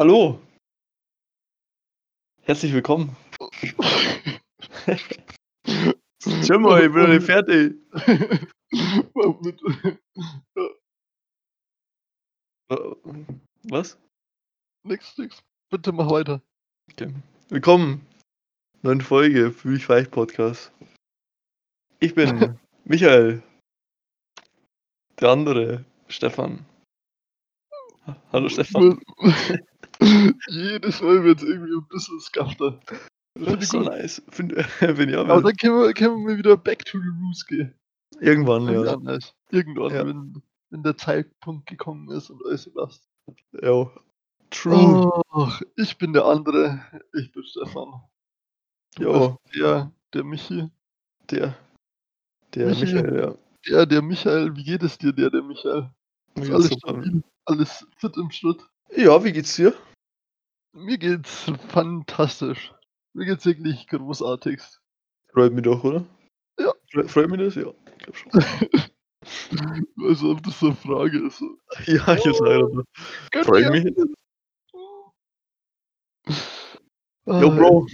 Hallo. Herzlich willkommen. Schau mal, ich bin noch nicht fertig. Was? nix, nix. Bitte mach weiter. Okay. Willkommen. Neue Folge für mich weich Podcast. Ich bin Michael. Der andere, Stefan. Hallo Stefan. Jedes Mal wird es irgendwie ein bisschen skafter. Das ist so nice. Find, wenn ja, Aber dann können wir, können wir wieder back to the roots gehen. irgendwann, ja. Irgendwann, Irgendwann Ja. wenn, wenn der Zeitpunkt gekommen ist und alles was. ja. True. Ach, ich bin der andere. Ich bin Stefan. Bist Der, der Michi. Der. Der Michi. Michael, ja. Der, der Michael. Wie geht es dir, der, der Michael? Ist alles super. stabil? Alles fit im Schritt? Ja, wie geht's dir? Mir geht's fantastisch. Mir geht's wirklich großartigst. Freut mich doch, oder? Ja. Fre freut mich das? Ja, ich glaube schon. Also, ob das so eine Frage ist. ja, ich jetzt leider. Könnt Freut mich. Ah, Yo, Bro.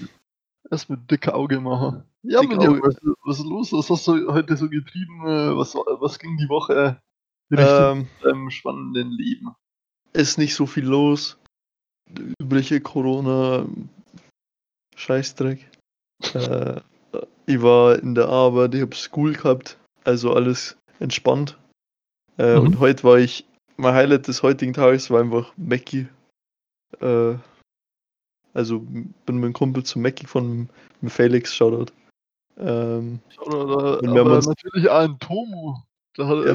Erst mit dicke Auge machen. Ja, Dicke Auge. was, was ist los? Was hast du heute so getrieben? Äh, Was, was ging die Woche Ähm, in deinem spannenden Leben? ist nicht so viel los. Übliche Corona. Scheißdreck. äh, ich war in der Arbeit, ich hab School gehabt. Also alles entspannt. Äh, Mhm. Und heute war ich. Mein Highlight des heutigen Tages war einfach Mackie. Äh, also bin mit einem Kumpel zu Mackie von Felix, Shoutout. Ähm, Wenn wir aber natürlich an Tomo. Da hat er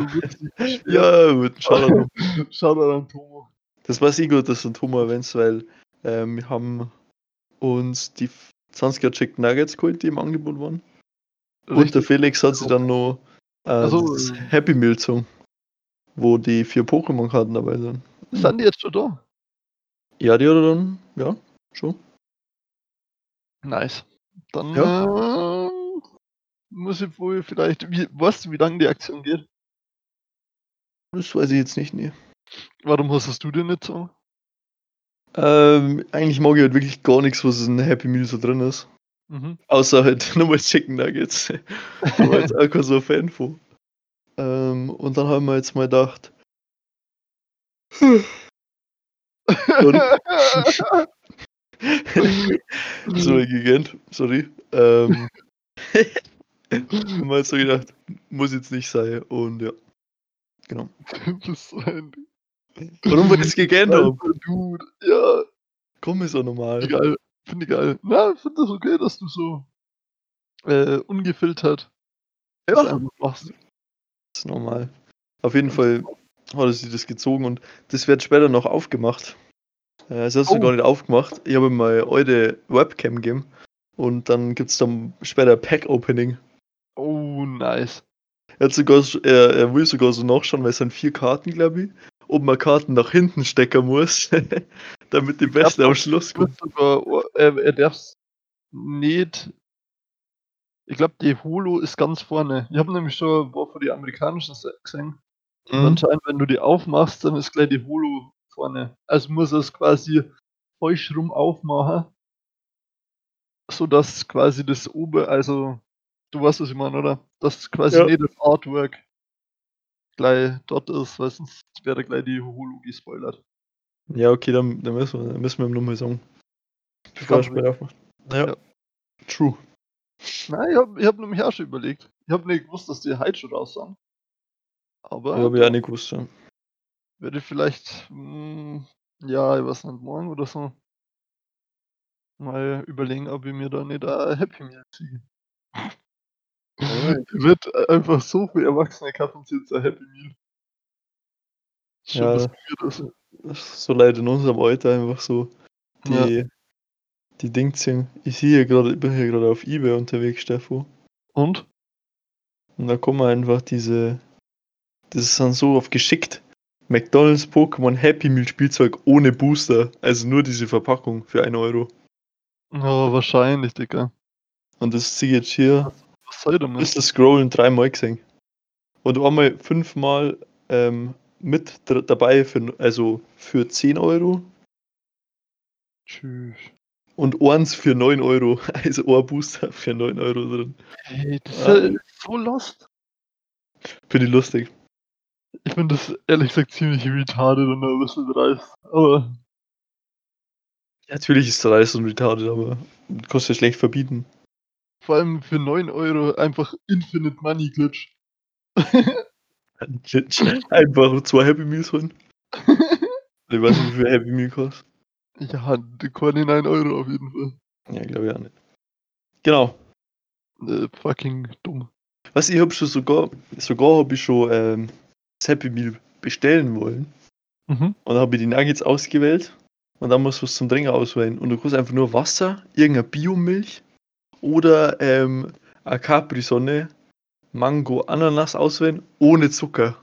Ja. ja, einem Shoutout. Shoutout an Tomo. Das weiß ich gut, dass du Thomas erwähnst, weil ähm, wir haben uns die 20er Chicken Nuggets geholt, die im Angebot waren. Und der Richtig. Felix hat sich dann noch äh, Also, das äh, Happy Meal gezogen, wo die vier Pokémon-Karten dabei sind. Sind die jetzt schon da? Ja, die hat er dann, ja, schon. Nice. Dann äh, muss ich wohl vielleicht. Wie, weißt du, wie lange die Aktion geht? Das weiß ich jetzt nicht, nee. Warum hast du den nicht so? Ähm, eigentlich mag ich halt wirklich gar nichts, was in Happy Meal so drin ist. Mhm. Außer halt nochmal Chicken Nuggets. da war jetzt auch kein so Fan von. Ähm, und dann haben wir jetzt mal gedacht, so gegönnt, sorry. Ähm, jetzt so gedacht, muss jetzt nicht sein. Und ja, genau. Warum wir das alter Dude. Ja, Komm, ist auch normal. egal. Finde ich geil. Na, ich finde das okay, dass du so äh, ungefiltert das Ja, machst. ist normal. Auf jeden Fall hat sich das gezogen und das wird später noch aufgemacht. Äh, das hast du Oh. gar nicht aufgemacht. Ich habe mal eure Webcam gegeben und dann gibt es dann später Pack-Opening. Oh, nice. Er, hat sogar, so- er, er will sogar so nachschauen, weil es sind vier Karten, glaube ich, ob man Karten nach hinten stecken muss, damit die Beste am Schluss kommt. sogar, oh, äh, er darf nicht. Ich glaube, die Holo ist ganz vorne. Ich habe nämlich schon ein paar von die amerikanischen Se- gesehen. Und Mhm. Anscheinend, wenn du die aufmachst, dann ist gleich die Holo vorne. Also muss er es quasi falsch rum aufmachen. Sodass quasi das Ober, also du weißt, was ich meine, oder? Dass quasi Ja. nicht das Artwork gleich dort ist, weil sonst wäre gleich die Holo gespoilert. Ja, okay, dann, dann, müssen wir, dann müssen wir ihm nochmal sagen. Bevor er später aufmacht. Ja. Ja. True. Nein, ich habe ich hab nämlich auch schon überlegt. Ich habe nicht gewusst, dass die heute schon raus sind. Aber Ja, habe ich auch nicht gewusst. Ja. werde vielleicht, mh, ja, ich weiß nicht, morgen oder so, mal überlegen, ob ich mir da nicht ein Happy Meal ziehe. Wird einfach so viel Erwachsene kaufen sich jetzt ein Happy Meal. Schön, Ja. das. Ist so leid in unserem Alter einfach so die, die Dingzing. Ich sehe hier gerade, ich bin hier gerade auf Ebay unterwegs, Steffo. Und? Und da kommen einfach diese. Das ist dann so auf geschickt. McDonalds Pokémon Happy Meal Spielzeug ohne Booster. Also nur diese Verpackung für 1 Euro. Ja, wahrscheinlich, Digga. Und das ziehe ich jetzt hier. Was soll damit? Ist das Scrollen dreimal gesehen. Und einmal fünfmal ähm, mit dabei für, also für 10 Euro Tschüss. Und eins für 9 Euro. Also ein Booster für 9 Euro drin. Hey, das ist Ah. ja so lost. Finde ich lustig. Ich finde das ehrlich gesagt ziemlich retarded und ein bisschen dreist. Aber Ja, natürlich ist der Reis und retarded, aber ja schlecht verbieten. Vor allem für 9 Euro einfach Infinite Money Glitch. Glitch. Einfach zwei Happy Meals holen. Ich weiß nicht, wie viel Happy Meal kostet. ja, die keine 9 Euro auf jeden Fall. Ja, glaube ich auch nicht. Genau. Äh, fucking dumm. Was ich habe schon sogar, sogar habe ich schon ähm, das Happy Meal bestellen wollen. Mhm. Und dann habe ich die Nuggets ausgewählt. Und dann musst du was zum Trinken auswählen. Und du kannst einfach nur Wasser, irgendeine Biomilch oder ähm, eine Capri-Sonne, Mango, Ananas auswählen, ohne Zucker.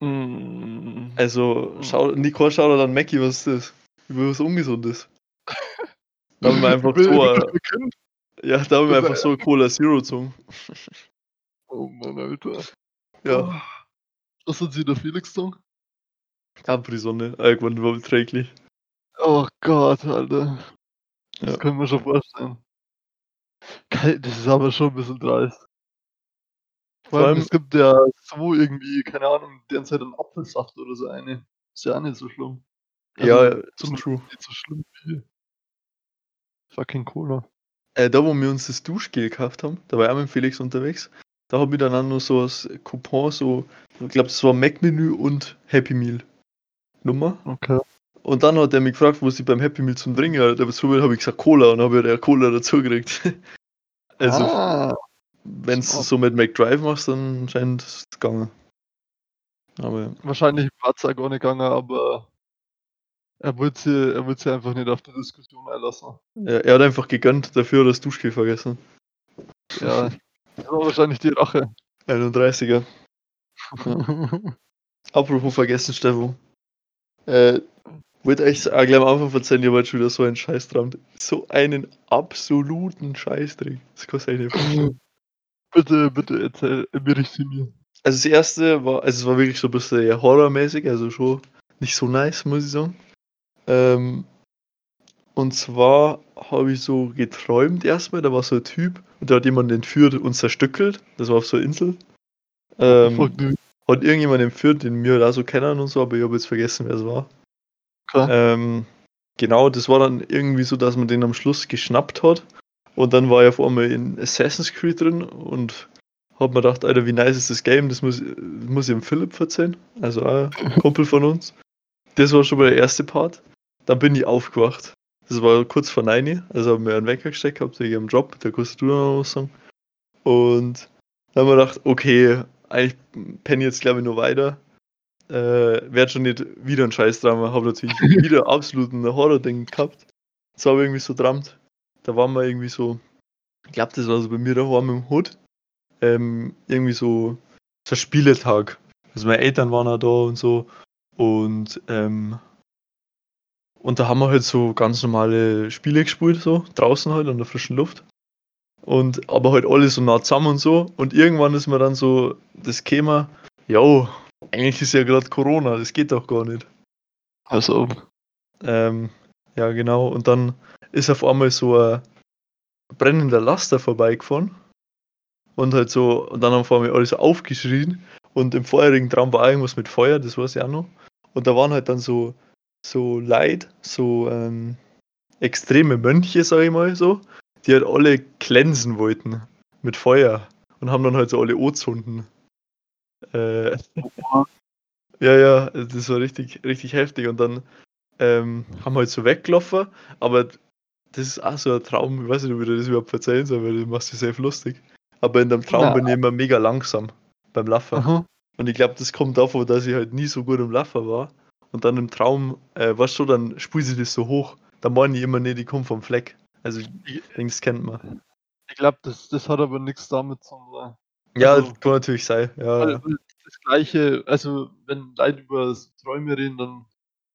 Mm. Also, schau, Nicole, schau dir dann Mackie, was ist das? Über was Ungesundes. Da haben wir einfach so, ja, da haben wir einfach so Cola Zero gezogen. Oh Mann, Alter. Ja, Oh. Was hat sie der Felix getan? Capri-Sonne, irgendwann überträglich. Oh Gott, Alter. Das Ja. können wir schon vorstellen. Geil, Das ist aber schon ein bisschen dreist. Vor allem, es gibt ja so irgendwie, keine Ahnung, deren Zeit einen Apfelsaft oder so eine. Ist ja auch nicht so schlimm. Ja, Also, ist zumindest true. nicht so schlimm wie fucking Cola. Äh, da, wo wir uns das Duschgel gekauft haben, da war ich auch mit Felix unterwegs, da habe ich dann auch noch so als Coupon, so, ich glaube, das war Mac-Menü und Happy Meal Nummer. Okay. Und dann hat er mich gefragt, was ich beim Happy Meal zum Trinken hatte. Aber so habe ich gesagt Cola und habe ich ja Cola dazu gekriegt. also, ah, wenn du smart. so mit McDrive machst, dann scheint es gegangen. Aber ja. wahrscheinlich war es auch gar nicht gegangen, aber er wollte sie, er wollte sie einfach nicht auf die Diskussion einlassen. er, er hat einfach gegönnt, dafür hat er das Duschgel vergessen. Ja, das war wahrscheinlich die Rache. 31er. Apropos vergessen, Stefan. Äh, wollte euch auch gleich am Anfang erzählen, ihr wollt schon wieder so einen Scheißtraum. So einen absoluten Scheißdreck. Das du eigentlich nicht bitte, bitte erzähl, bericht sie mir. Also das erste war, also es war wirklich so ein bisschen horrormäßig, also schon nicht so nice, muss ich sagen. Ähm, und zwar habe ich so geträumt erstmal, da war so ein Typ und der hat jemanden entführt und zerstückelt. Das war auf so einer Insel. Ähm, Fuck, dude. hat irgendjemand entführt, den wir auch so kennen und so, aber ich habe jetzt vergessen, wer es war. Okay. Ähm, genau, das war dann irgendwie so, dass man den am Schluss geschnappt hat. Und dann war er auf einmal in Assassin's Creed drin und hab mir gedacht, Alter, wie nice ist das Game, das muss, muss ich dem Philipp erzählen. Also ein Kumpel von uns. Das war schon mal der erste Part. Dann bin ich aufgewacht. Das war kurz vor 9, also haben wir einen Wecker gesteckt gehabt wegen ihrem Job, da kannst du noch was sagen. Und dann haben wir gedacht, okay, eigentlich penne ich jetzt glaube ich nur weiter. Äh, werd schon nicht wieder ein Scheißdrama, habe natürlich wieder absolut ein Horror-Ding gehabt. Das war aber irgendwie so drammt. Da waren wir irgendwie so, ich glaube, das war so bei mir daheim im Hut. Ähm, irgendwie so, so ein Spieletag. Also meine Eltern waren auch da und so. Und, ähm, und da haben wir halt so ganz normale Spiele gespielt, so, draußen halt an der frischen Luft. Und aber halt alle so nah zusammen und so. Und irgendwann ist mir dann so das Thema, jo, eigentlich ist ja gerade Corona, das geht doch gar nicht. Also, Ähm, ja, genau. Und dann ist auf einmal so ein brennender Laster vorbeigefahren. Und halt so, und dann haben vor allem alle so aufgeschrien. Und im vorherigen Traum war irgendwas mit Feuer, das weiß ich auch noch. Und da waren halt dann so, so Leid, so ähm, extreme Mönche, sag ich mal so, die halt alle glänzen wollten mit Feuer. Und haben dann halt so alle Ozunden. Äh, ja, ja, das war richtig, richtig heftig. Und dann ähm, haben wir halt so weggelaufen, aber das ist auch so ein Traum, ich weiß nicht, ob ich das überhaupt erzählen soll, weil du machst dich selbst lustig. Aber in dem Traum Na. bin ich immer mega langsam beim Laufen. aha. Und ich glaube, das kommt davon, dass ich halt nie so gut im Laufen war. Und dann im Traum, äh, weißt du, dann spule ich das so hoch. Da meine ich immer nicht, ich komme vom Fleck. Also, ich denke, das kennt man. Ich glaube, das, das hat aber nichts damit zu tun. Ja, Also- das kann natürlich sein. Ja, weil das Gleiche, also wenn Leute über Träume reden, dann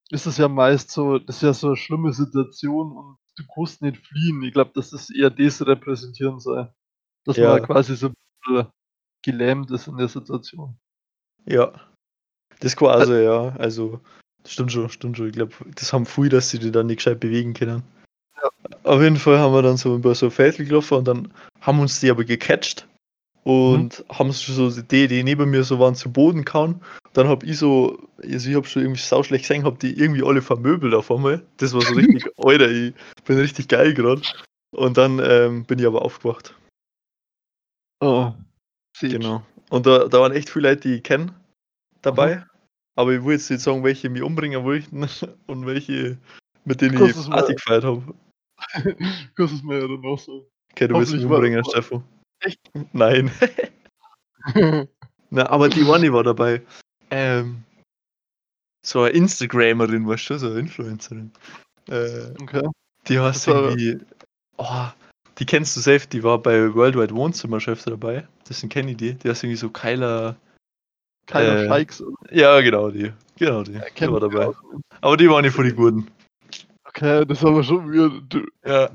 ist das ja meist so, das ist ja so eine schlimme Situation und du kannst nicht fliehen. Ich glaube, dass das eher das repräsentieren soll. Dass Ja. man quasi so ein gelähmt ist in der Situation. ja. Das also, ja. Also, Stimmt schon, stimmt schon. Ich glaube, das haben viele, dass sie die dann nicht gescheit bewegen können. Ja. Auf jeden Fall haben wir dann so über so ein Feld gelaufen und dann haben uns die aber gecatcht und mhm. haben so die, die neben mir so waren zu Boden kauen. Dann hab ich so, also ich hab schon irgendwie sauschlecht gesehen, hab die irgendwie alle vermöbelt auf einmal. Das war so richtig, Alter, ich bin richtig geil gerade. Und dann ähm, bin ich aber aufgewacht. Oh. Genau. Und da, da waren echt viele Leute, die ich kenne dabei. Mhm. Aber ich will jetzt nicht sagen, welche mich umbringen wollten und welche, mit denen ich Party gefeiert habe. Kannst du es mir ja dann auch sagen. Okay, du willst mich umbringen, Stefan. Echt? Nein. Na, aber die Wani war dabei. Ähm, so eine Instagramerin, weißt du, so eine Influencerin. Äh, okay. Die heißt irgendwie. Oh, die kennst du selbst, die war bei Worldwide Wohnzimmerchef dabei. Deswegen kenne ich die. Die heißt irgendwie so Kyla. Kyla äh, Scheiks. Ja, genau, die. Genau, die. Ja, die war dabei. Aber die waren nicht von den Guten. Okay, das ist aber schon weird. Du, ja.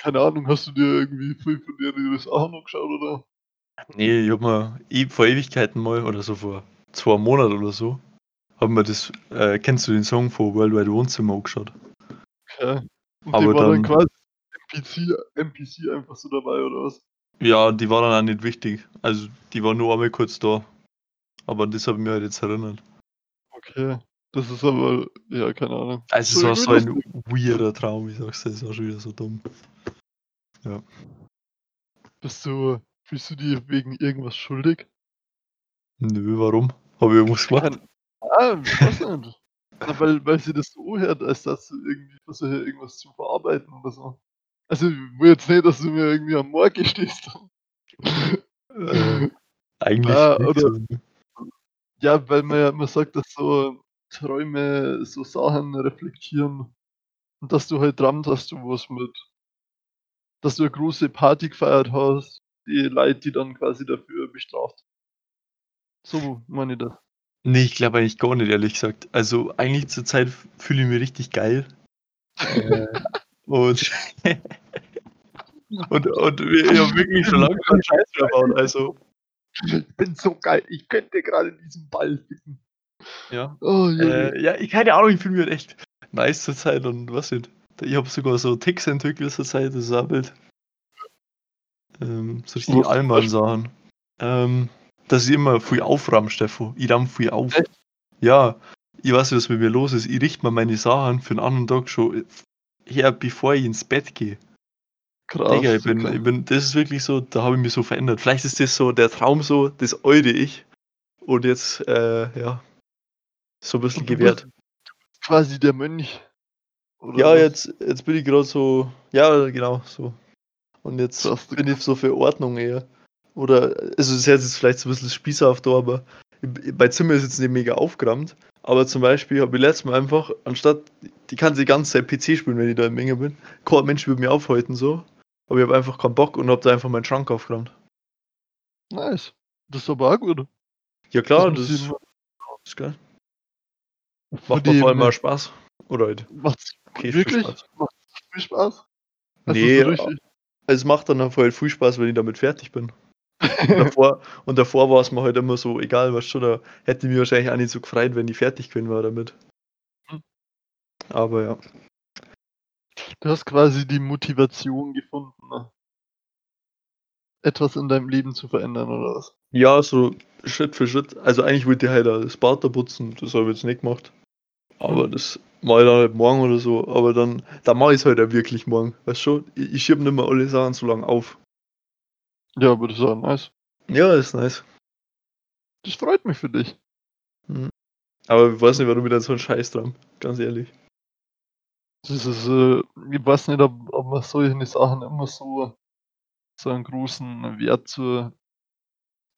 Keine Ahnung, hast du dir irgendwie viel von dir das auch noch geschaut, oder? Nee, ich hab mir vor Ewigkeiten mal, oder so vor zwei Monaten oder so, hab mir das, äh, kennst du den Song von Worldwide Wohnzimmer angeschaut? Okay. Und aber war dann, dann quasi NPC, NPC einfach so dabei, oder was? Ja, die war dann auch nicht wichtig. Also, die war nur einmal kurz da. Aber das habe ich mir halt jetzt erinnert. Okay. Das ist aber, ja, keine Ahnung. Also, es war so ein weirder Traum, ich sag's dir, das war schon wieder so dumm. Ja. Bist du, fühlst du dir wegen irgendwas schuldig? Nö, warum? Habe ich irgendwas gemacht? Ah, was denn? Na, weil, weil sie das so hört, als dass du irgendwie versuchst, irgendwas zu verarbeiten oder so. Also, ich will jetzt nicht, dass du mir irgendwie am Morgen stehst. äh, eigentlich ah, oder, so. Ja, weil man ja immer sagt, dass so Träume so Sachen reflektieren. Und dass du halt dran, dass du was mit, dass du eine große Party gefeiert hast, die Leute, die dann quasi dafür bestraft. So meine ich das. Nee, ich glaube eigentlich gar nicht, ehrlich gesagt. Also eigentlich zur Zeit fühle ich mich richtig geil. äh, und, und, und wir haben wirklich schon lange keinen Scheiß verbaut. Also. Ich bin so geil, ich könnte gerade diesen Ball ficken. Ja. Oh, äh, ja, ich keine Ahnung, ich fühle mich halt echt nice zur Zeit und was nicht. Ich habe sogar so Ticks entwickelt zur Zeit, das ist auch Bild. Ähm, so richtig Allmann-Sachen. Ähm, dass ich immer viel aufrahm, Steffo. Ich ramm viel auf. Echt? Ja, ich weiß nicht, was mit mir los ist. Ich richte mir meine Sachen für einen anderen Tag schon her, bevor ich ins Bett gehe. Krass. Digga, ich bin, ich bin, das ist wirklich so, da habe ich mich so verändert. Vielleicht ist das so der Traum so, das alte Ich. Und jetzt, äh, ja, so ein bisschen gewährt. Quasi der Mönch. Ja, jetzt, jetzt bin ich gerade so, ja, genau, so. Und jetzt bin ich so für Ordnung eher. Oder, also es ist jetzt vielleicht so ein bisschen spießerhaft da, aber mein Zimmer ist jetzt nicht mega aufgeräumt. Aber zum Beispiel habe ich letztes Mal einfach, anstatt, die kann die ganze Zeit PC spielen, wenn ich da in Menge bin. Kein Mensch würde mir aufhalten so. Aber ich habe einfach keinen Bock und habe da einfach meinen Schrank aufgeräumt. Nice. Das ist aber auch gut. Ja klar, das, das ist, ist geil. Macht mir vor allem mal Spaß. Oder halt. Macht's okay, wirklich? Spaß. Macht viel Spaß? nee, so es macht dann voll halt viel Spaß, wenn ich damit fertig bin. und, davor, und davor war es mir halt immer so, egal was schon, da hätte ich mich wahrscheinlich auch nicht so gefreut, wenn ich fertig gewesen war damit. Hm. Aber ja. Du hast quasi die Motivation gefunden, ne? etwas in deinem Leben zu verändern, oder was? Ja, so Schritt für Schritt. Also eigentlich wollte ich halt das Bad da putzen, das habe ich jetzt nicht gemacht. Aber das ich dann halt morgen oder so. Aber dann, dann mache ich es halt auch wirklich morgen. Weißt du Ich, ich schiebe nicht mehr alle Sachen so lange auf. Ja, aber das ist auch nice. Ja, ist nice. Das freut mich für dich. Mhm. Aber ich weiß nicht, warum wir da so einen Scheiß dran. Ganz ehrlich. Das ist, äh, ich weiß nicht, ob, ob man solche Sachen immer so, so einen großen Wert zu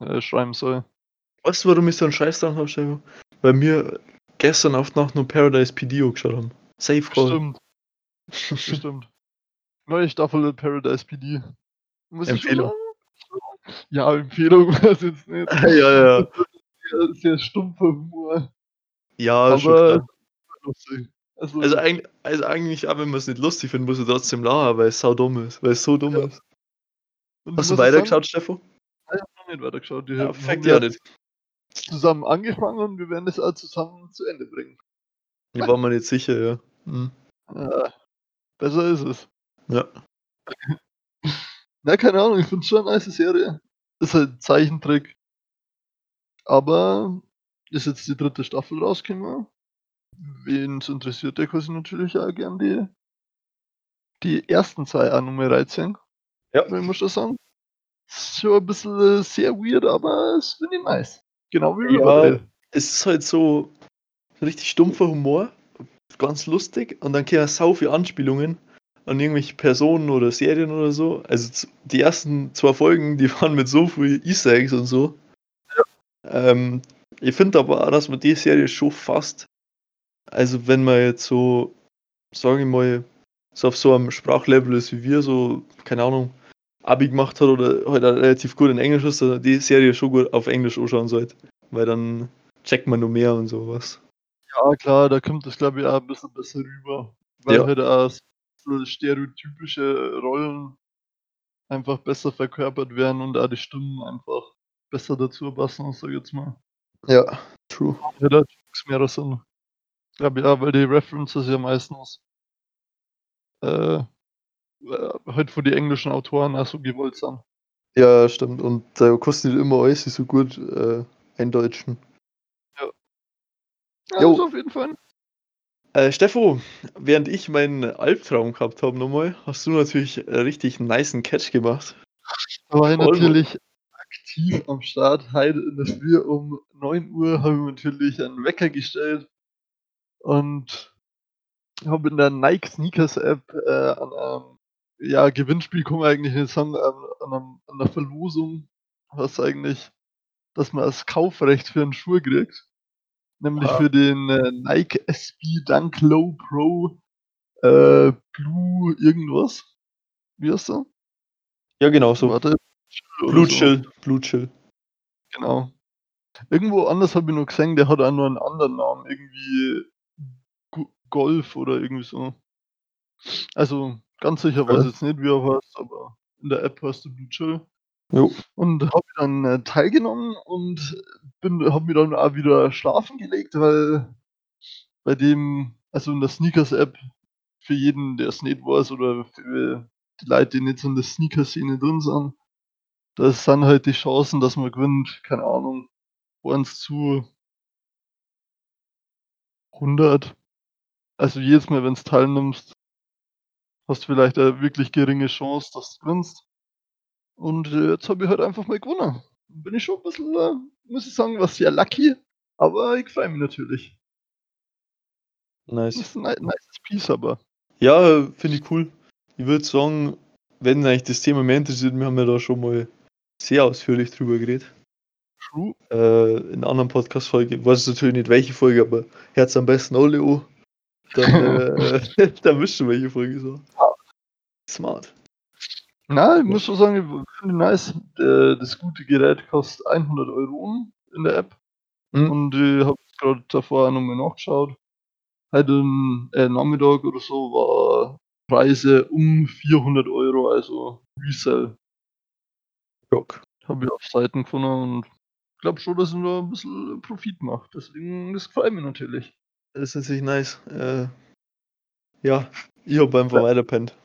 äh, schreiben soll. Weißt du, warum ich so einen Scheiß dran habe, Stefan? Weil mir gestern auf Nacht nur Paradise PD geschaut haben. Safe Call. Stimmt. Stimmt. Neue Staffel Paradise PD. Muss Empfehlung. Ja, Empfehlung war es jetzt nicht. ja, ja. Sehr, sehr stumpfer Humor. Ja, aber schon lustig. Also, also, eigentlich, also eigentlich, auch wenn man es nicht lustig findet, muss man trotzdem lachen, weil es so dumm ist. Weil es so dumm ja. ist. Und Hast du weitergeschaut, Stefan? Ich habe noch nicht weitergeschaut. Die ja, fängt ja nicht zusammen angefangen und wir werden das auch zusammen zu Ende bringen. Ich war mir nicht sicher, ja. Hm. Ja, besser ist es. Ja. Na, keine Ahnung, ich finde schon eine nice Serie. Ist halt Zeichentrick. Aber ist jetzt die dritte Staffel rausgekommen. Wen es interessiert, der kann sich natürlich auch gern die, die ersten zwei auch nochmal reinziehen. Ja. Ich muss schon sagen. Ist schon ein bisschen äh, sehr weird, aber es finde ich nice. Genau wie Ja, Riverdale. es ist halt so richtig stumpfer Humor, ganz lustig und dann kommen sau viele Anspielungen an irgendwelche Personen oder Serien oder so. Also die ersten zwei Folgen, die waren mit so viel Easter Eggs und so. Ähm, ich finde aber auch, dass man die Serie schon fast, also wenn man jetzt so, sage ich mal, so auf so einem Sprachlevel ist wie wir, so, keine Ahnung, Abi gemacht hat oder halt relativ gut in Englisch ist, dass die Serie schon gut auf Englisch anschauen sollte. Weil dann checkt man nur mehr und sowas. Ja, klar, da kommt das, glaube ich, auch ein bisschen besser rüber. Weil Ja. halt auch so stereotypische Rollen einfach besser verkörpert werden und auch die Stimmen einfach besser dazu passen, sag ich jetzt mal. Ja, true. Ja, da macht's mehr Sinn. Glaube ich auch, weil die References ja meistens äh, äh, halt von den englischen Autoren auch so gewollt sind. Ja, stimmt. Und da kostet nicht immer alles so gut äh, eindeutschen. Ja, Jo. ist auf jeden Fall. Äh, Steffo, während ich meinen Albtraum gehabt habe nochmal, hast du natürlich einen richtig nicen Catch gemacht. Da war ich natürlich aktiv am Start. Heute in der Früh um 9 Uhr habe ich natürlich einen Wecker gestellt und habe in der Nike Sneakers App äh, an einem ja, Gewinnspiel, man eigentlich nicht an, an, an der Verlosung, was eigentlich, dass man das Kaufrecht für einen Schuh kriegt. Nämlich Ah. für den äh, Nike SB Dunk Low Pro äh, Blue irgendwas. Wie heißt der? Ja, genau so. Warte. Blue so. Chill, Blue Chill. Genau. Irgendwo anders habe ich noch gesehen, der hat auch nur einen anderen Namen, irgendwie Golf oder irgendwie so. Also ganz sicher weiß ich jetzt nicht, wie er heißt, aber in der App heißt er Blue Chill. Jo. Und habe dann äh, teilgenommen und bin, habe mich dann auch wieder schlafen gelegt, weil bei dem, also in der Sneakers-App, für jeden, der es nicht weiß oder für die Leute, die nicht so in der Sneaker-Szene drin sind, das sind halt die Chancen, dass man gewinnt, keine Ahnung, 1 zu 100. Also jedes Mal, wenn du teilnimmst, hast du vielleicht eine wirklich geringe Chance, dass du gewinnst. Und äh, jetzt habe ich halt einfach mal gewonnen. Bin ich schon ein bisschen, äh, muss ich sagen, was sehr lucky, aber ich freue mich natürlich. Das Nice. ist ein ni- nice Piece, aber. Ja, finde ich cool. Ich würde sagen, wenn eigentlich das Thema mehr interessiert, wir haben ja da schon mal sehr ausführlich drüber geredet. True. Äh, in einer anderen Podcast-Folge. Ich weiß natürlich nicht welche Folge, aber Herz am besten alle an. Dann, äh, dann wisst ihr, welche Folge so. Smart. Na, ich muss schon sagen, ich finde nice. Äh, das gute Gerät kostet 100 Euro in der App. Mhm. Und ich habe gerade davor nochmal nachgeschaut. Heute am äh, Nachmittag oder so war Preise um 400 Euro, also Resell. Rock. Habe ich auf Seiten gefunden und glaube schon, dass er da ein bisschen Profit macht. Deswegen, das gefällt mir natürlich. Das ist natürlich nice. Äh, ja, ich hab einfach weiterpennt.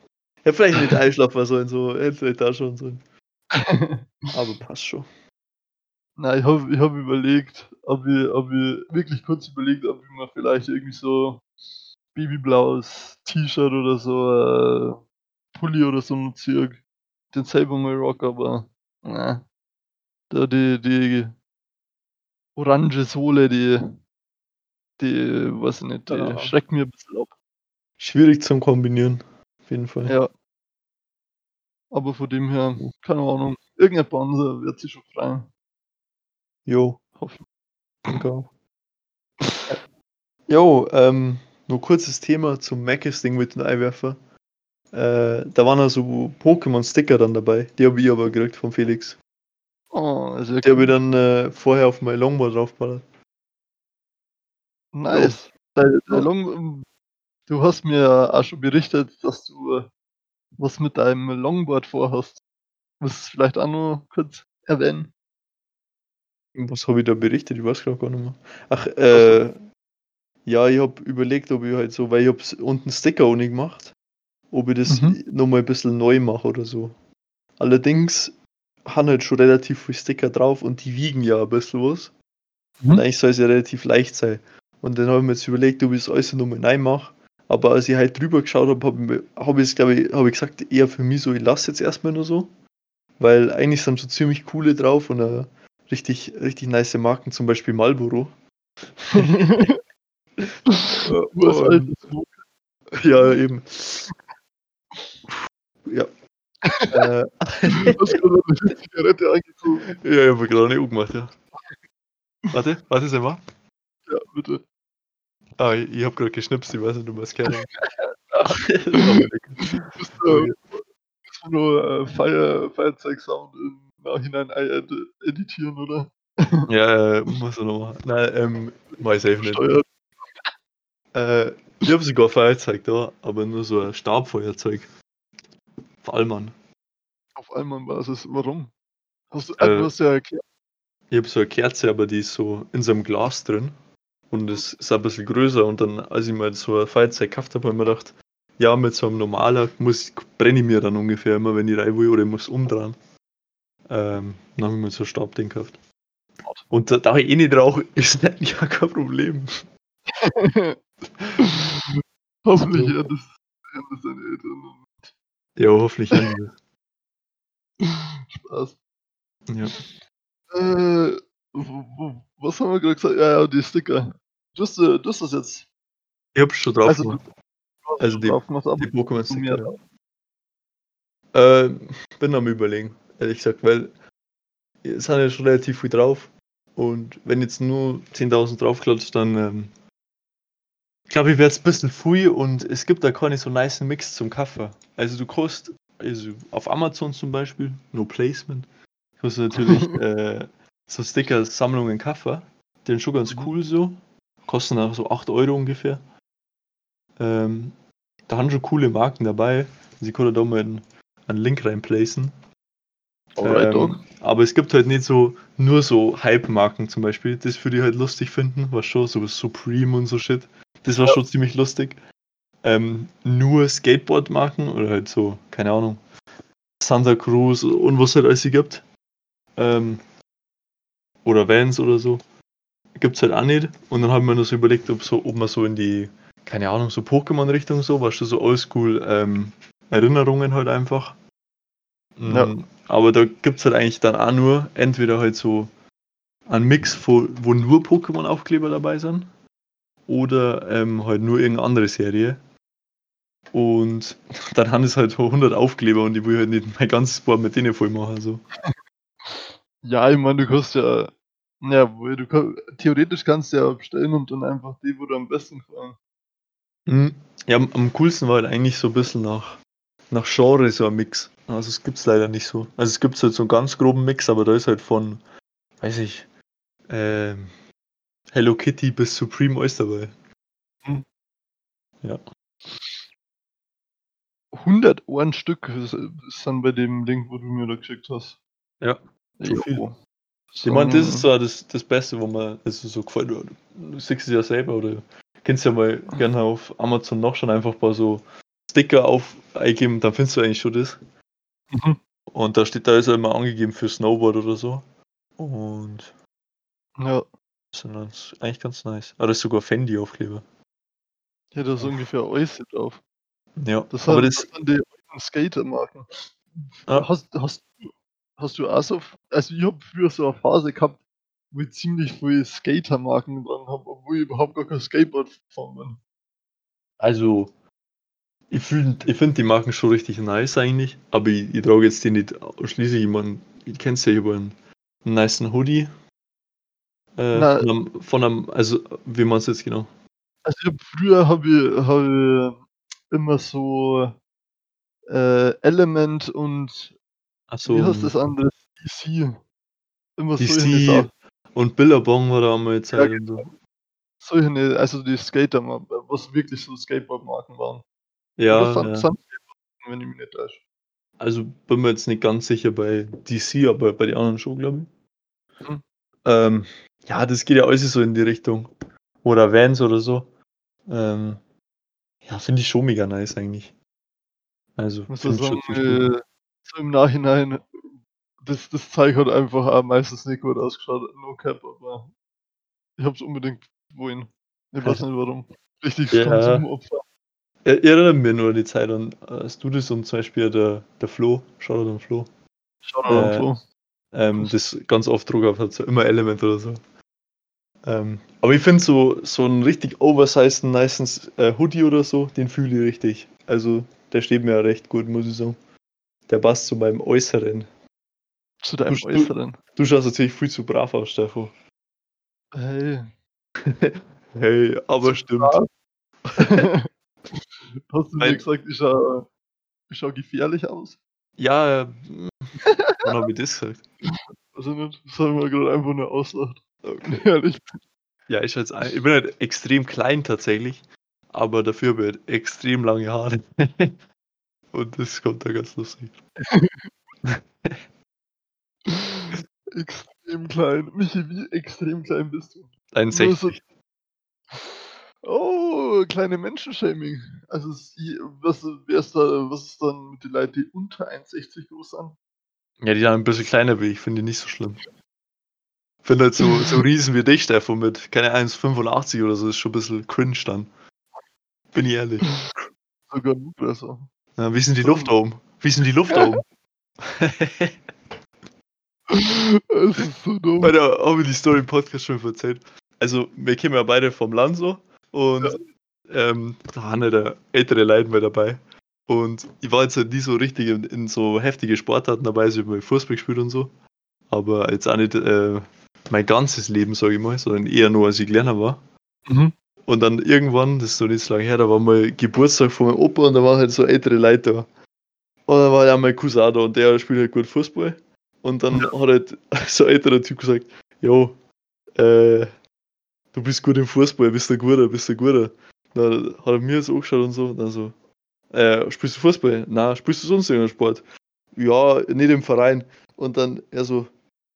Ja, vielleicht nicht einschlafen sollen, so, hätte vielleicht da schon sollen. Aber passt schon. Na, ich habe ich hab überlegt, ob ich, ob ich wirklich kurz überlegt, ob ich mir vielleicht irgendwie so babyblaues T-Shirt oder so, äh, Pulli oder so noch ziehe. Den selber mal rock, aber na, da die, die orange Sohle, die, die, weiß ich nicht, die Ja. schreckt mir ein bisschen ab. Schwierig zum Kombinieren. Auf jeden Fall. Ja. Aber von dem her, keine Ahnung, irgendein Panzer wird sich schon freuen. Jo. Hoffe Danke auch. Jo, ähm, nur kurzes Thema zum Macis-Ding mit den Eiwerfer. Äh, da waren also Pokémon-Sticker dann dabei. Die habe ich aber gekriegt von Felix. Oh, also Die habe ich dann äh, vorher auf mein Longboard draufgeballert. Nice. Der Ja. Long, du hast mir ja auch schon berichtet, dass du äh, was mit deinem Longboard vorhast. Musst du es vielleicht auch noch kurz erwähnen? Was habe ich da berichtet? Ich weiß gerade gar nicht mehr. Ach, äh, Ja, ich habe überlegt, ob ich halt so, weil ich hab's unten Sticker nicht gemacht, ob ich das Mhm. nochmal ein bisschen neu mache oder so. Allerdings haben halt schon relativ viele Sticker drauf und die wiegen ja ein bisschen was. Mhm. Und eigentlich soll es ja relativ leicht sein. Und dann habe ich mir jetzt überlegt, ob ich das alles nochmal neu mache. Aber als ich halt drüber geschaut habe, habe ich, hab ich es, glaube ich, habe ich gesagt, eher für mich so, ich lasse jetzt erstmal nur so. Weil eigentlich sind schon ziemlich coole drauf und äh, richtig, richtig nice Marken, zum Beispiel Marlboro. Lob. Ja, eben. Ja. äh, Hast gerade eine Zigarette angezogen. ja, ich habe gerade eine U gemacht, ja. Warte, warte, sag mal. Ja, bitte. Ah, ich, ich habe gerade geschnipst, ich weiß nicht, kennt. Bist du bist du nur äh, Feier, Feierzeugsound im Nachhinein ed editieren, oder? ja, äh, muss er noch machen. Nein, ähm, mach ich safe nicht. Äh, ich habe sogar Feuerzeug da, aber nur so ein Stabfeuerzeug. Fallmann. Auf Allmann-Basis. Warum? Hast du, Äh, du hast ja erklärt. Ich habe so eine Kerze, aber die ist so in so einem Glas drin. Und es ist ein bisschen größer. Und dann, als ich mal so ein Feuerzeug gekauft habe, habe ich mir gedacht, ja, mit so einem normaler muss, brenne ich mir dann ungefähr immer, wenn ich rein will oder ich muss umdrehen. Ähm, dann habe ich mir so ein Stabding gekauft. Und da, da ich eh nicht rauche, ist das ja kein Problem. Hoffentlich hören das, hören das deine Eltern. Ja, hoffentlich haben die Spaß. Ja. Äh, was haben wir gerade gesagt? Ja, ja, die Sticker. Du hast, äh, du hast das jetzt. Ich hab's schon drauf Also, gemacht. Also die- Die Pokémon du mir Sticker. ja. Äh, bin am überlegen, ehrlich gesagt, weil es sind ja schon relativ viel drauf. Und wenn jetzt nur 10.000 draufklatscht, dann ähm, glaube ich, wäre es ein bisschen viel und es gibt da keine so nice Mix zum Kaffee. Also du kannst, also auf Amazon zum Beispiel, no placement, du natürlich äh, so Sticker-Sammlungen Kaffee. Die sind schon ganz Mhm. cool so. Kosten auch so 8 Euro ungefähr. Ähm, da haben schon coole Marken dabei. Sie können da mal einen, einen Link reinplacen. Alright, Ähm. Aber es gibt halt nicht so nur so Hype-Marken zum Beispiel. Das würde ich halt lustig finden, was schon so Supreme und so Shit. Das war Ja. schon ziemlich lustig. Ähm, nur Skateboard-Marken oder halt so, keine Ahnung, Santa Cruz und was halt alles sie gibt. Ähm, oder Vans oder so. Gibt's halt auch nicht. Und dann haben wir uns so überlegt, ob, so, ob man so in die, keine Ahnung, so Pokémon-Richtung so, was schon so oldschool ähm, Erinnerungen halt einfach. Ja. Mm, Aber da gibt's halt eigentlich dann auch nur entweder halt so einen Mix, wo, wo nur Pokémon-Aufkleber dabei sind. Oder ähm, halt nur irgendeine andere Serie. Und dann haben es halt so 100 Aufkleber und ich will halt nicht mein ganzes Board mit denen voll machen. So. Ja, ich meine, du kannst ja. Ja, wohl, du kann, theoretisch kannst du ja bestellen und dann einfach die, wo dir am besten gefallen. Mhm. Ja, am, am coolsten war halt eigentlich so ein bisschen nach, nach Genre so ein Mix. Also es gibt's leider nicht so. Also es gibt halt so einen ganz groben Mix, aber da ist halt von, weiß ich, ähm, Hello Kitty bis Supreme alles dabei. 101 Stück ist, dann bei dem Link, wo du mir da geschickt hast. Ja, Jo. viel. Ich meine, das ist so das, das Beste, wo man, ist so gefällt. Du, siehst es ja selber oder kannst ja mal gerne auf Amazon nachschauen, einfach ein paar so Sticker auf eingeben, dann findest du eigentlich schon das. Mhm. Und da steht, da ist ja immer angegeben für Snowboard oder so. Und Ja, das ganz, eigentlich ganz nice. Aber das ist sogar Fendi-Aufkleber. ja, da ist ungefähr alles drauf. Ja, Das, aber sind, das, sind die Skatermarken. Ja. Hast, hast, du- hast du auch so, also ich habe früher so eine Phase gehabt, wo ich ziemlich viele Skatermarken dran habe, obwohl ich überhaupt gar kein Skateboard gefahren bin. also, ich finde ich find die Marken schon richtig nice eigentlich, aber ich, ich trage jetzt die nicht ausschließlich. Ich meine, ich kenn's ja über einen, einen nicen Hoodie. Äh, von, einem, von einem, also, wie meinst du jetzt genau? Also ich hab, früher habe ich, hab ich immer so äh, Element und Achso, wie heißt das andere? DC. Immer solche DC und Billabong war da einmal Zeit und so. Solche, ne, also die Skater, was wirklich so Skateboard-Marken waren. Ja, Sun, ja. Sun wenn ich mich nicht täusche. Also bin mir jetzt nicht ganz sicher bei DC, aber bei den anderen schon, glaube ich. Mhm. Ähm, ja, das geht ja alles so in die Richtung. Oder Vans oder so. Ähm, ja, finde ich schon mega nice eigentlich. Also, ja schon sagen, äh, so im Nachhinein, das, das Zeug hat einfach auch meistens nicht gut ausgeschaut, no cap, aber ich hab's unbedingt wollen. Ich weiß nicht warum. Richtig Ja. Konsumopfer. Er erinnert mir nur an die Zeit an äh, Studis und zum Beispiel der, der Flo, Shoutout an Flo, Shoutout an Äh, Flo. ähm, das ganz oft Druck gehabt hat, so immer Element oder so. Ähm, aber ich finde so, so einen richtig oversized, nicen äh, Hoodie oder so, den fühle ich richtig. Also, der steht mir ja recht gut, muss ich sagen. Der passt zu meinem Äußeren. Zu deinem du- Äußeren. Du schaust natürlich viel zu brav aus, Stefan. Hey. Hey, aber stimmt. Hast du mir gesagt, ich schau, ich schau gefährlich aus? Ja, äh, wann habe ich das gesagt? Also nicht, das haben wir gerade einfach nur auslacht. Okay. Ehrlich. Ja, ich, halt, ich bin halt extrem klein tatsächlich, aber dafür habe ich halt extrem lange Haare. Und das kommt da ganz lustig. Extrem klein. Michi, wie extrem klein bist du? 61. Oh, kleine Menschenshaming. Also was, ist da, was ist dann mit den Leuten, die unter 1,60 groß sind? Ja, die sind ein bisschen kleiner wie ich, finde ich nicht so schlimm. Finde halt so, so Riesen wie dich, Stefan, mit keine 1,85 oder so, ist schon ein bisschen cringe dann. Bin ich ehrlich. Sogar noch besser. Ja, wie ist denn die Luft da oben? Wie ist denn die Luft da oben? Es ist so dumm. Weil da habe ich die Story im Podcast schon erzählt. Also, wir kommen ja beide vom Land so und ähm, da waren ja da ältere Leute mit dabei. Und ich war jetzt halt nie so richtig in, in so heftige Sportarten dabei, also ich habe mal Fußball gespielt und so. Aber jetzt auch nicht äh, mein ganzes Leben, sage ich mal, sondern eher nur, als ich kleiner war. Mhm. Und dann irgendwann, das ist noch nicht so lange her, da war mal Geburtstag von meinem Opa und da waren halt so ältere Leute da. Und dann war ja mein Cousin da und der spielt halt gut Fußball. Und dann hat halt so ein älterer Typ gesagt, jo, äh, du bist gut im Fußball, bist du guter, bist du guter. Dann hat er mir so angeschaut und so, und dann so, äh, spielst du Fußball? Na, spielst du sonst irgendeinen Sport? Ja, nicht im Verein. Und dann er so,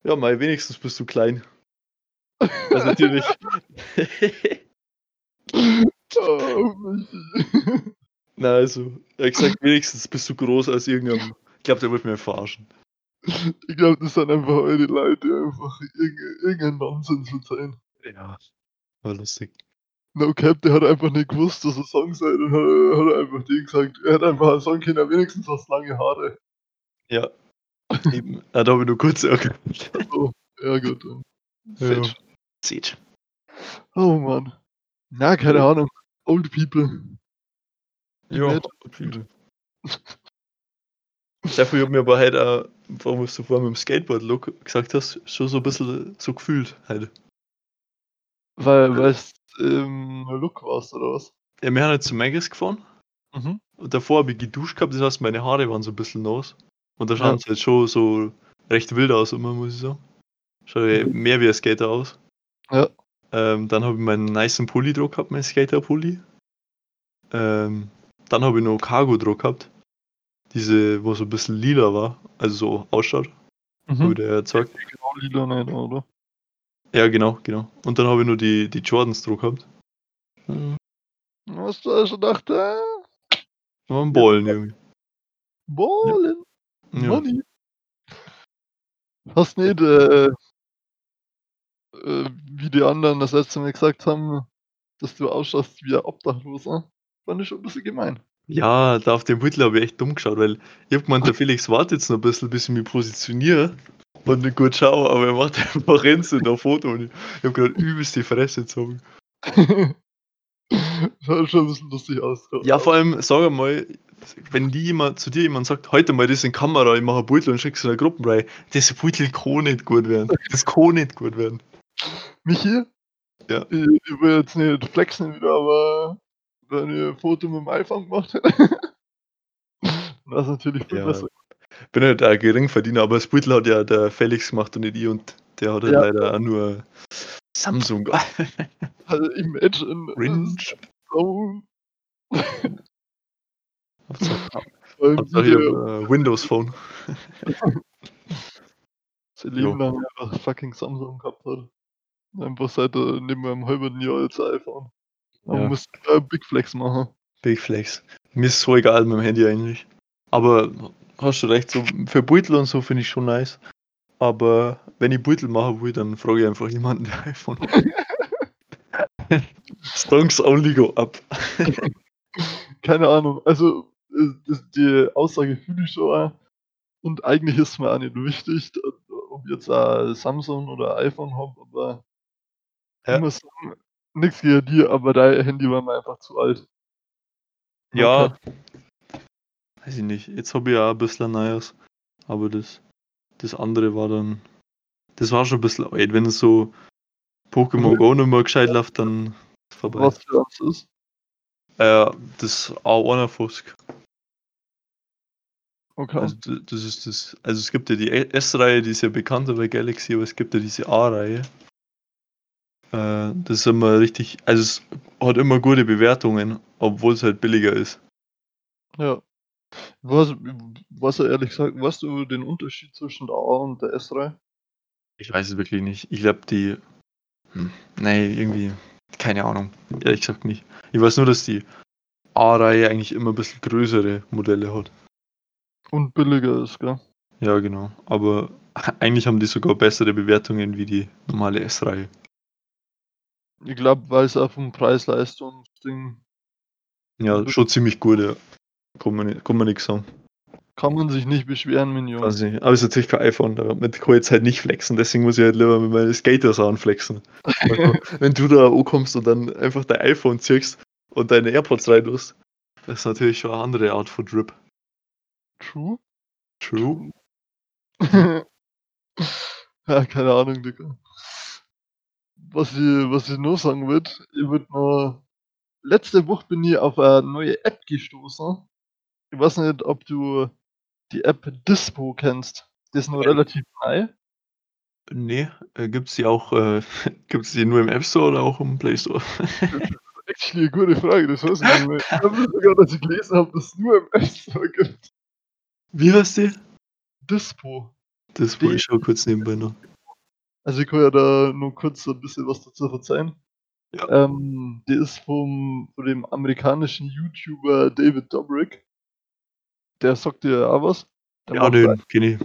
ja, mal wenigstens bist du klein. Also natürlich. Michi. Na, also, er hat gesagt, wenigstens bist du groß als irgendein. Ich glaube, der wollte mir verarschen. Ich glaube, das sind einfach eure Leute, die einfach irgendeinen irgendein Nonsens verzeihen. Ja. War lustig. No Cap, der hat einfach nicht gewusst, dass er Song sei und hat, hat er einfach den gesagt. Er hat einfach einen Song können, wenigstens hast lange Haare. Ja. Eben. Da habe ich nur kurz erkannt. So, ja gut. Ja. Sieht. Oh Mann. Na, keine Ahnung. Old people. Ja, Nett. viele. Dafür habe ich mir aber halt auch, warum du vorhin mit dem Skateboard-Look gesagt hast, schon so ein bisschen so gefühlt halt. Weil, weil es ähm, Look warst, oder was? Ja, wir haben halt zu Maggis gefahren Mhm. und davor habe ich geduscht gehabt, das heißt, meine Haare waren so ein bisschen nass. Und da Ja. schauen sie halt schon so recht wild aus immer, muss ich sagen. Schaut ja mehr wie ein Skater aus. Ja. Ähm, dann habe ich meinen nicen Pulli drauf gehabt, meinen Skater-Pulli. Ähm, dann habe ich noch Cargo-Druck gehabt. Diese, wo so ein bisschen lila war, also so ausschaut, Mhm. dir ja gezeigt. Genau lila nicht, oder? Ja, genau, genau. Und dann habe ich nur die, die Jordans drauf gehabt. Mhm. Was du schon gedacht, äh, War ein Ballen irgendwie. Ballen, Ja. Money. Hast nicht, äh, äh, wie die anderen das letzte Mal gesagt haben, dass du ausschaust wie ein Obdachloser? Fand ich schon ein bisschen gemein. Ja, da auf dem Beutel habe ich echt dumm geschaut, weil ich habe gemeint, der Felix wartet jetzt noch ein bisschen, bis ich mich positioniere und nicht gut schaue, aber er macht einfach Renze in der Foto und ich, ich habe gerade übelst die Fresse gezogen. Schaut schon ein bisschen lustig aus. Ja, vor allem, sag mal, wenn die jemand, zu dir jemand sagt, heute mal das in Kamera, ich mache ein Beutel und schickst du in eine Gruppenreihe, das Beutel kann nicht gut werden. Das kann nicht gut werden. Michi? Ja. Ich, ich will jetzt nicht flexen wieder, aber ein Foto mit dem iPhone gemacht hätte, das ist natürlich viel Ja. besser. Bin halt ein Geringverdiener, aber das Beutel hat ja der Felix gemacht und nicht ich und der hat halt Ja. leider auch nur Samsung. Also Imagine Cringe. ist so Hauptsache hab, äh, Windows Phone. sein Leben lang einfach fucking Samsung gehabt hat. Einfach seit er neben einem halben Jahr als iPhone. Man Ja. muss äh, Big Flex machen. Big Flex. Mir ist so egal mit dem Handy eigentlich. Aber hast du recht, so für Beutel und so finde ich schon nice. Aber wenn ich Beutel machen will, dann frage ich einfach jemanden, der iPhone hat. Stonks only go up. Keine Ahnung. Also, äh, die Aussage fühle ich schon. auch. Und eigentlich ist mir auch nicht wichtig, ob ich jetzt ein Samsung oder ein iPhone habe, aber Ja. ich muss nichts gegen dir, aber dein Handy war mir einfach zu alt. Ja. Weiß ich nicht. Jetzt habe ich ja ein bisschen Neues. Aber das, das andere war dann. Das war schon ein bisschen alt. Wenn es so Pokémon. Go nicht mehr gescheit läuft, dann ist vorbei. Was für uns ist. Äh, das A51. Okay. Also das ist das. Also es gibt ja die S-Reihe, die ist ja bekannter bei Galaxy, aber es gibt ja diese A-Reihe. Äh, das ist immer richtig. Also es hat immer gute Bewertungen, obwohl es halt billiger ist. ja. Was, was ehrlich gesagt, weißt du den Unterschied zwischen der A und der S-Reihe? Ich weiß es wirklich nicht. Ich glaube die. Hm, nee, irgendwie. Keine Ahnung. Ehrlich gesagt nicht. Ich weiß nur, dass die A-Reihe eigentlich immer ein bisschen größere Modelle hat. Und billiger ist, gell? Ja, genau. Aber eigentlich haben die sogar bessere Bewertungen wie die normale S-Reihe. Ich glaube, weil es auch vom Preis-Leistungs-Ding Ja, schon ziemlich gut, ja. Kann man, nicht- kann man nichts sagen. kann man sich nicht beschweren, Minion. Weiß nicht. Aber es ist natürlich kein iPhone, damit kann ich jetzt halt nicht flexen, deswegen muss ich halt lieber mit meinen Skaters anflexen. Wenn du da ankommst und dann einfach dein iPhone ziehst und deine AirPods rein tust, das ist natürlich schon eine andere Art von Drip. True? True. ja, keine Ahnung, Digga. Was ich, was ich noch sagen würde, ich würde noch. Letzte Woche bin ich auf eine neue App gestoßen. Ich weiß nicht, ob du die App Dispo kennst. Die ist noch Ja. relativ neu. Nee, äh, gibt's die auch, äh, gibt's die nur im App Store oder auch im Play Store? Actually, eine gute Frage, das weiß ich nicht mehr. Ich habe sogar, dass ich gelesen habe, dass es nur im App Store gibt. Wie heißt die? Dispo. Das wollte ich schon kurz nebenbei noch. Also ich kann ja da nur kurz so ein bisschen was dazu verzeihen. Ja. Ähm, die ist vom, von dem amerikanischen YouTuber David Dobrik. Der sagt dir auch was. Der, Ja, den kenn ich.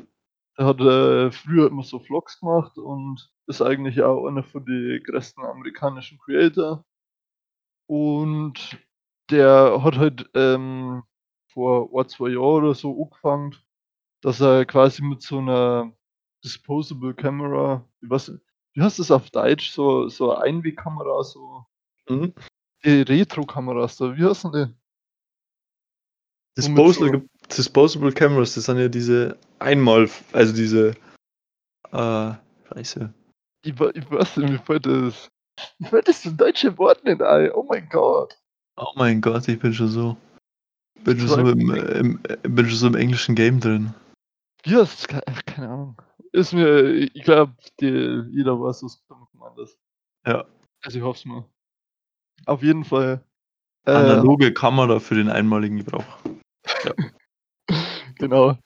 der hat äh, früher immer so Vlogs gemacht und ist eigentlich auch einer von den größten amerikanischen Creator. Und der hat halt ähm, vor ein, zwei Jahren oder so angefangen, dass er quasi mit so einer Disposable Camera, nicht, wie heißt das auf Deutsch, so, so Einwegkamera, so Mhm. die Retro-Kameras da, wie heißen die? Disposable, Disposable Cameras, das sind ja diese einmal, also diese, äh, scheiße. Ich, ich weiß nicht, wie fällt das, wie fällt das in deutsche Wort nicht ein? Oh mein Gott. Oh mein Gott, ich bin schon so, bin schon so im, mir. im, bin schon so im englischen Game drin. Ach, Keine Ahnung. Ist mir, ich glaube, jeder weiß, was damit gemeint ist. Ja. Also ich hoffe es mal. Auf jeden Fall. Äh, Analoge Kamera für den einmaligen Gebrauch. Genau.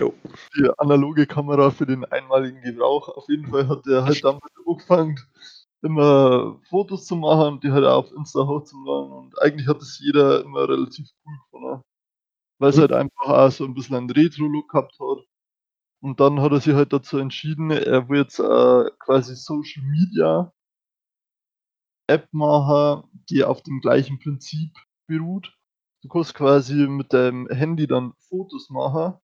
Jo. Die analoge Kamera für den einmaligen Gebrauch. Auf jeden Fall hat er halt damit angefangen, immer Fotos zu machen, die halt auch auf Insta hochzuladen. Und eigentlich hat es jeder immer relativ cool gefunden. Weil es Mhm. halt einfach auch so ein bisschen einen Retro-Look gehabt hat. Und dann hat er sich halt dazu entschieden, er will jetzt äh, quasi Social Media App machen, die auf dem gleichen Prinzip beruht. Du kannst quasi mit deinem Handy dann Fotos machen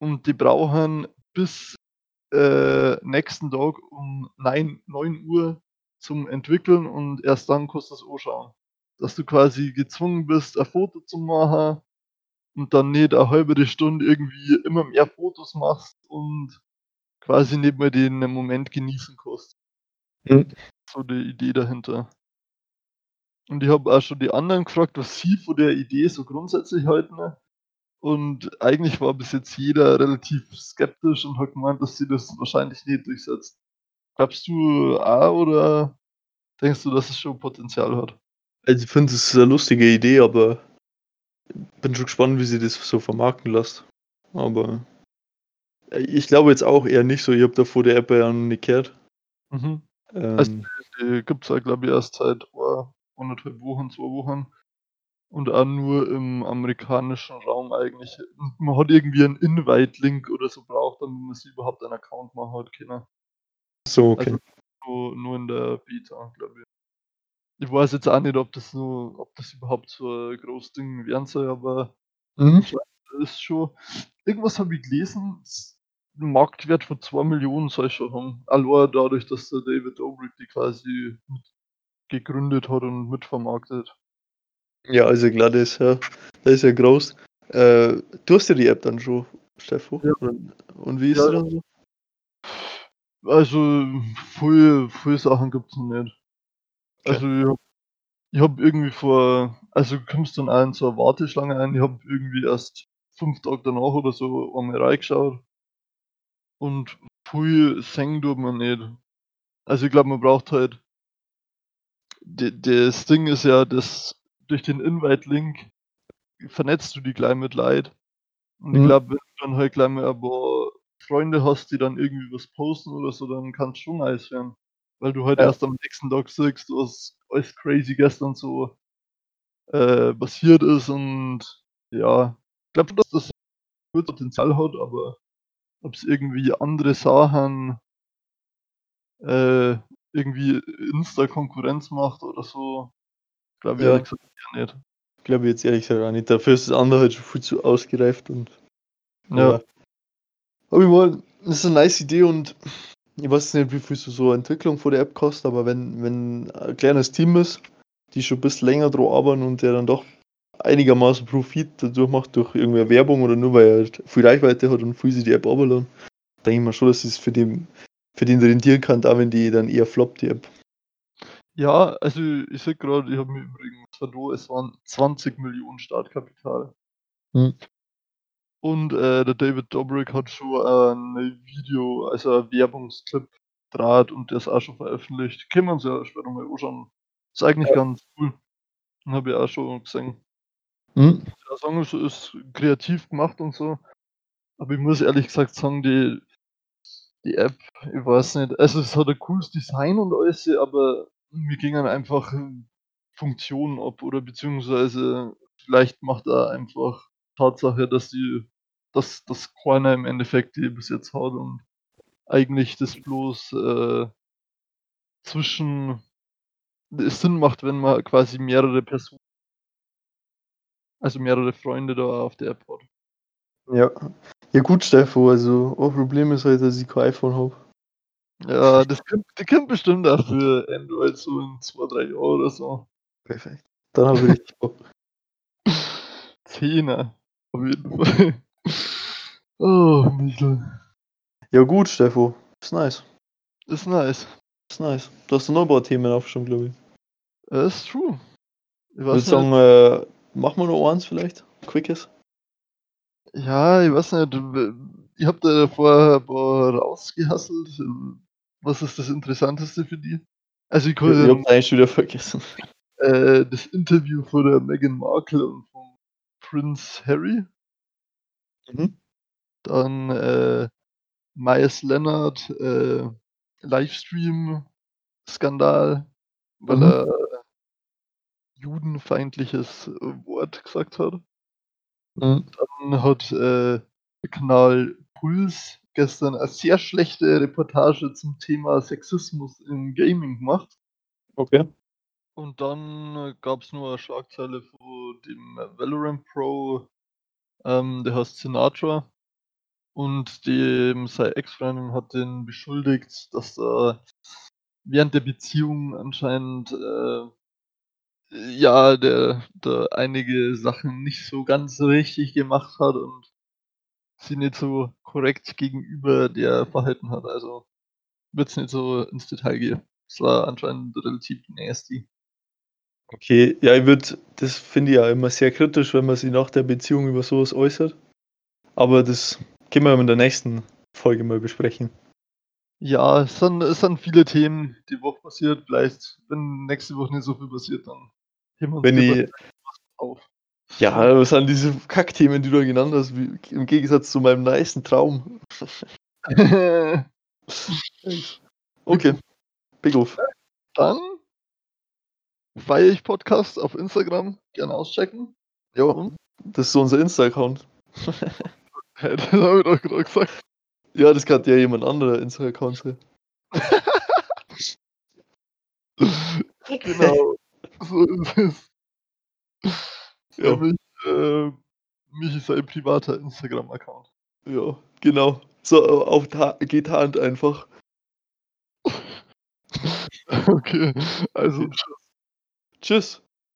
und die brauchen bis äh, nächsten Tag um 9, 9 Uhr zum Entwickeln und erst dann kannst du es anschauen. Dass du quasi gezwungen bist, ein Foto zu machen und dann nicht eine halbe Stunde irgendwie immer mehr Fotos machst und quasi nicht mehr den Moment genießen kannst. Mhm. So die Idee dahinter. Und ich habe auch schon die anderen gefragt, was sie von der Idee so grundsätzlich halten. Und eigentlich war bis jetzt jeder relativ skeptisch und hat gemeint, dass sie das wahrscheinlich nicht durchsetzt. Glaubst du auch oder denkst du, dass es schon Potenzial hat? Also ich finde, es ist eine lustige Idee, aber bin schon gespannt, wie sie das so vermarkten lässt. Aber äh, ich glaube jetzt auch eher nicht so. Ich habe davor der App ja noch nicht gehört. Mhm. Ähm, Also- Die gibt es ja, glaube ich, erst seit ein, anderthalb Wochen, zwei Wochen. Und auch nur im amerikanischen Raum eigentlich. Man hat irgendwie einen Invite-Link oder so braucht, damit man sich überhaupt einen Account machen hat können. So, okay. Also so nur in der Beta, glaube ich. Ich weiß jetzt auch nicht, ob das so, ob das überhaupt so ein großes Ding werden soll, aber Mhm. ist schon. Irgendwas habe ich gelesen, Marktwert von 2 Millionen soll ich schon haben. Allein dadurch, dass der David Dobrik die quasi gegründet hat und mitvermarktet. Ja, also klar, das ist ja, das ist ja groß. Äh, du hast ja die App dann schon, Steffo. Ja. Und, wie ist Ja. sie dann so? Also, viel, viel Sachen gibt's noch nicht. Also, ich habe ich hab irgendwie vor, also du kommst dann auch in so eine Warteschlange ein, ich habe irgendwie erst fünf Tage danach oder so einmal reingeschaut. Und viel singen tut man nicht. Also ich glaube, man braucht halt, das Ding ist ja, dass durch den Invite-Link vernetzt du die gleich mit Leid. Und ich Mhm. glaube, wenn du dann halt gleich mal ein paar Freunde hast, die dann irgendwie was posten oder so, dann kann es schon nice werden. Weil du halt Ja. erst am nächsten Tag siehst, was alles crazy gestern so äh, passiert ist und ja, ich glaube, dass das gut Potenzial hat, aber ob es irgendwie andere Sachen äh, irgendwie Insta-Konkurrenz macht oder so, glaube ich Ja. ehrlich gesagt eher nicht. Glaube ich jetzt ehrlich gesagt auch nicht. Dafür ist das andere halt schon viel zu ausgereift und. Ja. Aber ich meine, das ist eine nice Idee und ich weiß nicht, wie viel so, so Entwicklung von der App kostet, aber wenn, wenn ein kleines Team ist, die schon ein bisschen länger dran arbeiten und der dann doch einigermaßen Profit dadurch macht, durch irgendeine Werbung oder nur weil er halt viel Reichweite hat und viel sich die App runterladen, denke ich mal schon, dass es für den, für den rentieren kann, da wenn die dann eher floppt, die App. Ja, also ich sehe gerade, ich habe mir übrigens verloren, es waren 20 Millionen Startkapital. Hm. Und äh, der David Dobrik hat schon ein Video, also ein Werbungsclip draht und der ist auch schon veröffentlicht. Können wir uns ja später mal anschauen. Ist eigentlich Ja. ganz cool. Habe ich auch schon gesehen. Mhm. Der Song ist, ist kreativ gemacht und so. Aber ich muss ehrlich gesagt sagen, die, die App, ich weiß nicht, also es hat ein cooles Design und alles, aber mir gingen einfach Funktionen ab oder beziehungsweise vielleicht macht er einfach Tatsache, dass die, dass das keiner im Endeffekt die bis jetzt hat und eigentlich das bloß äh, zwischen es Sinn macht, wenn man quasi mehrere Personen, also mehrere Freunde da auf der App hat. Ja. Ja gut, Steffo, also ein Problem ist halt, dass ich kein iPhone habe. Ja, das kommt, das kommt bestimmt auch für Android so in zwei, drei Jahren oder so. Perfekt. Dann habe ich Bock. Zehner, auf jeden Fall. Oh, Michel. Ja gut, Steffo. Ist nice. Ist nice. Ist nice. Du hast noch ein paar Themen aufgeschrieben, glaube ich. Das ist true. Ich würde sagen, äh, machen wir noch eins vielleicht? Quickes? ja, ich weiß nicht, ich hab da vorher ein paar rausgehasselt. Was ist das Interessanteste für die? Also ich kann ich hab's eigentlich schon wieder vergessen. äh, das Interview von der Meghan Markle und vom Prince Harry. Mhm. Dann äh, Myers Leonard, äh, Livestream-Skandal, weil Mhm. er judenfeindliches äh, Wort gesagt hat. Mhm. Dann hat äh, der Kanal Puls gestern eine sehr schlechte Reportage zum Thema Sexismus im Gaming gemacht. Okay. Und dann gab es nur eine Schlagzeile von dem Valorant Pro, ähm, der heißt Sinatra. Und dem seine Ex-Freundin hat den beschuldigt, dass er während der Beziehung anscheinend äh, ja, der, der einige Sachen nicht so ganz richtig gemacht hat und sie nicht so korrekt gegenüber der verhalten hat. Also wird es nicht so ins Detail gehen. Es war anscheinend relativ nasty. Okay, ja, ich würde, das finde ich ja immer sehr kritisch, wenn man sich nach der Beziehung über sowas äußert. Aber das können wir in der nächsten Folge mal besprechen. Ja, es sind, es sind viele Themen die Woche passiert. Vielleicht, wenn nächste Woche nicht so viel passiert, dann heben wir uns Wenn ich, auf. ja, was sind diese Kackthemen, die du genannt hast, wie, im Gegensatz zu meinem nicen Traum. Okay, Big Off. dann Weich Podcast auf Instagram. Gerne auschecken. Ja, das ist so unser Insta-Account. Hä, das habe ich doch gerade gesagt. Ja, das kann ja jemand anderer Insta-Account sein. genau. So ist es. Ja. Nämlich, äh, mich ist ein privater Instagram-Account. Ja, genau. So, auf Hand einfach. Okay, also Tschüss.